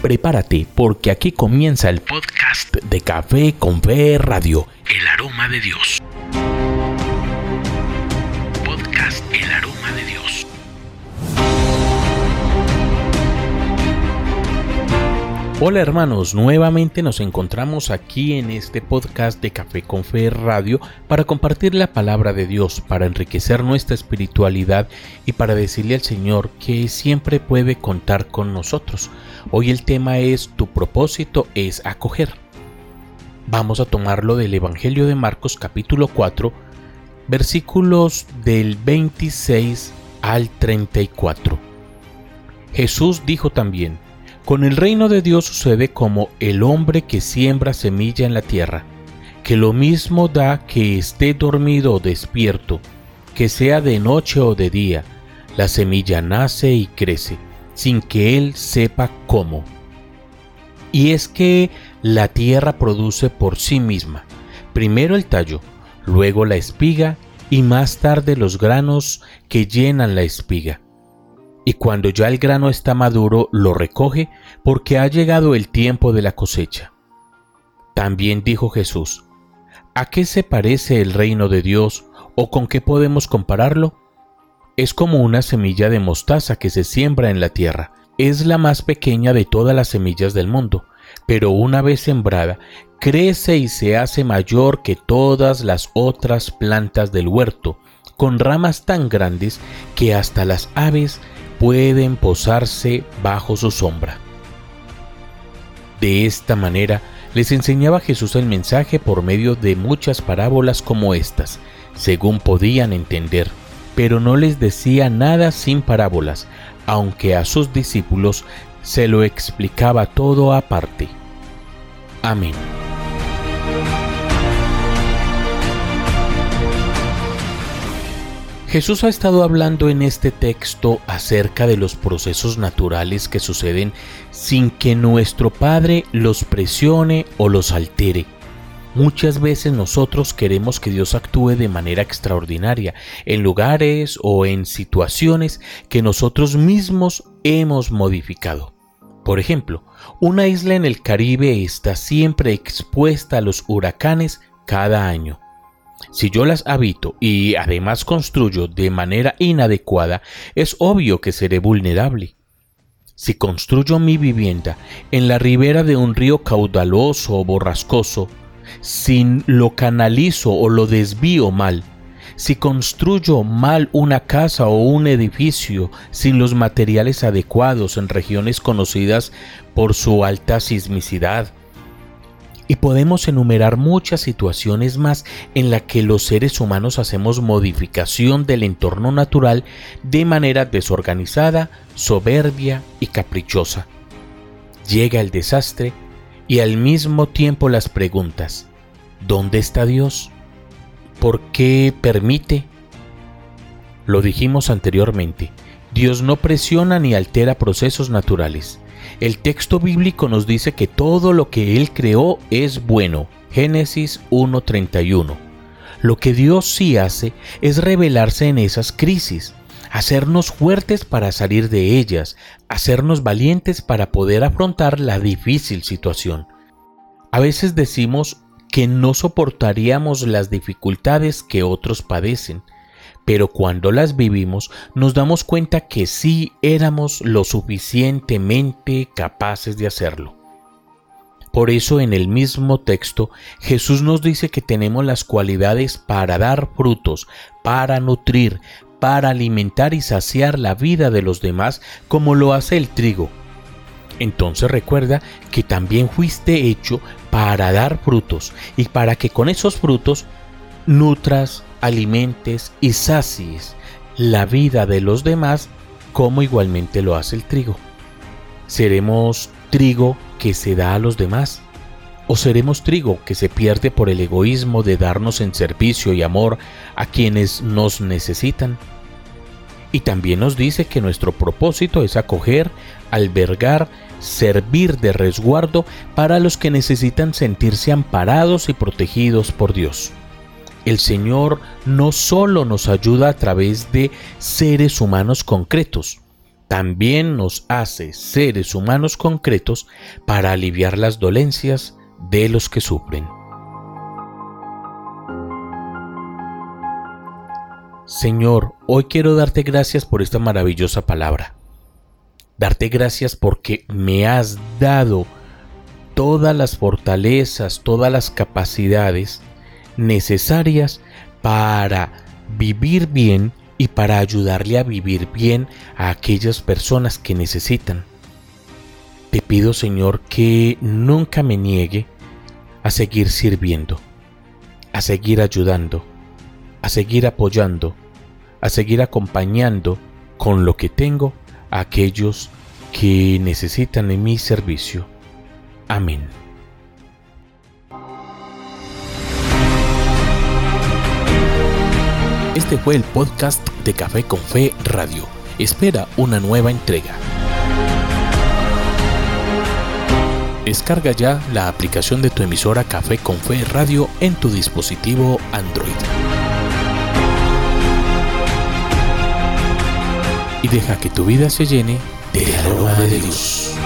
Prepárate porque aquí comienza el podcast de Café con Fe Radio, El Aroma de Dios. Hola hermanos, nuevamente nos encontramos aquí en este podcast de Café con Fe Radio para compartir la palabra de Dios, para enriquecer nuestra espiritualidad y para decirle al Señor que siempre puede contar con nosotros. Hoy el tema es Tu propósito es acoger. Vamos a tomarlo del Evangelio de Marcos capítulo 4, versículos del 26 al 34. Jesús dijo también, con el reino de Dios sucede como el hombre que siembra semilla en la tierra, que lo mismo da que esté dormido o despierto, que sea de noche o de día, la semilla nace y crece, sin que él sepa cómo. Y es que la tierra produce por sí misma, primero el tallo, luego la espiga y más tarde los granos que llenan la espiga y cuando ya el grano está maduro lo recoge porque ha llegado el tiempo de la cosecha. También dijo Jesús, ¿a qué se parece el reino de Dios o con qué podemos compararlo? Es como una semilla de mostaza que se siembra en la tierra. Es la más pequeña de todas las semillas del mundo, pero una vez sembrada, crece y se hace mayor que todas las otras plantas del huerto, con ramas tan grandes que hasta las aves pueden posarse bajo su sombra. De esta manera les enseñaba Jesús el mensaje por medio de muchas parábolas como estas, según podían entender, pero no les decía nada sin parábolas, aunque a sus discípulos se lo explicaba todo aparte. Amén. Jesús ha estado hablando en este texto acerca de los procesos naturales que suceden sin que nuestro Padre los presione o los altere. Muchas veces nosotros queremos que Dios actúe de manera extraordinaria en lugares o en situaciones que nosotros mismos hemos modificado. Por ejemplo, una isla en el Caribe está siempre expuesta a los huracanes cada año. Si yo las habito y además construyo de manera inadecuada, es obvio que seré vulnerable. Si construyo mi vivienda en la ribera de un río caudaloso o borrascoso, si lo canalizo o lo desvío mal, si construyo mal una casa o un edificio sin los materiales adecuados en regiones conocidas por su alta sismicidad, y podemos enumerar muchas situaciones más en las que los seres humanos hacemos modificación del entorno natural de manera desorganizada, soberbia y caprichosa. Llega el desastre y al mismo tiempo las preguntas, ¿dónde está Dios? ¿Por qué permite? Lo dijimos anteriormente, Dios no presiona ni altera procesos naturales. El texto bíblico nos dice que todo lo que Él creó es bueno. Génesis 1.31. Lo que Dios sí hace es revelarse en esas crisis, hacernos fuertes para salir de ellas, hacernos valientes para poder afrontar la difícil situación. A veces decimos que no soportaríamos las dificultades que otros padecen, pero cuando las vivimos nos damos cuenta que sí éramos lo suficientemente capaces de hacerlo. Por eso en el mismo texto Jesús nos dice que tenemos las cualidades para dar frutos, para nutrir, para alimentar y saciar la vida de los demás como lo hace el trigo. Entonces recuerda que también fuiste hecho para dar frutos y para que con esos frutos nutras, alimentes y sacies la vida de los demás como igualmente lo hace el trigo. ¿Seremos trigo que se da a los demás? ¿O seremos trigo que se pierde por el egoísmo de darnos en servicio y amor a quienes nos necesitan? Y también nos dice que nuestro propósito es acoger, albergar, servir de resguardo para los que necesitan sentirse amparados y protegidos por Dios. El Señor no solo nos ayuda a través de seres humanos concretos, también nos hace seres humanos concretos para aliviar las dolencias de los que sufren. Señor, hoy quiero darte gracias por esta maravillosa palabra. Darte gracias porque me has dado todas las fortalezas, todas las capacidades necesarias para vivir bien y para ayudarle a vivir bien a aquellas personas que necesitan. Te pido Señor que nunca me niegue a seguir sirviendo, a seguir ayudando, a seguir apoyando, a seguir acompañando con lo que tengo a aquellos que necesitan de mi servicio. Amén. Este fue el podcast de Café con Fe Radio. Espera una nueva entrega. Descarga ya la aplicación de tu emisora Café con Fe Radio en tu dispositivo Android. Y deja que tu vida se llene del aroma de Dios.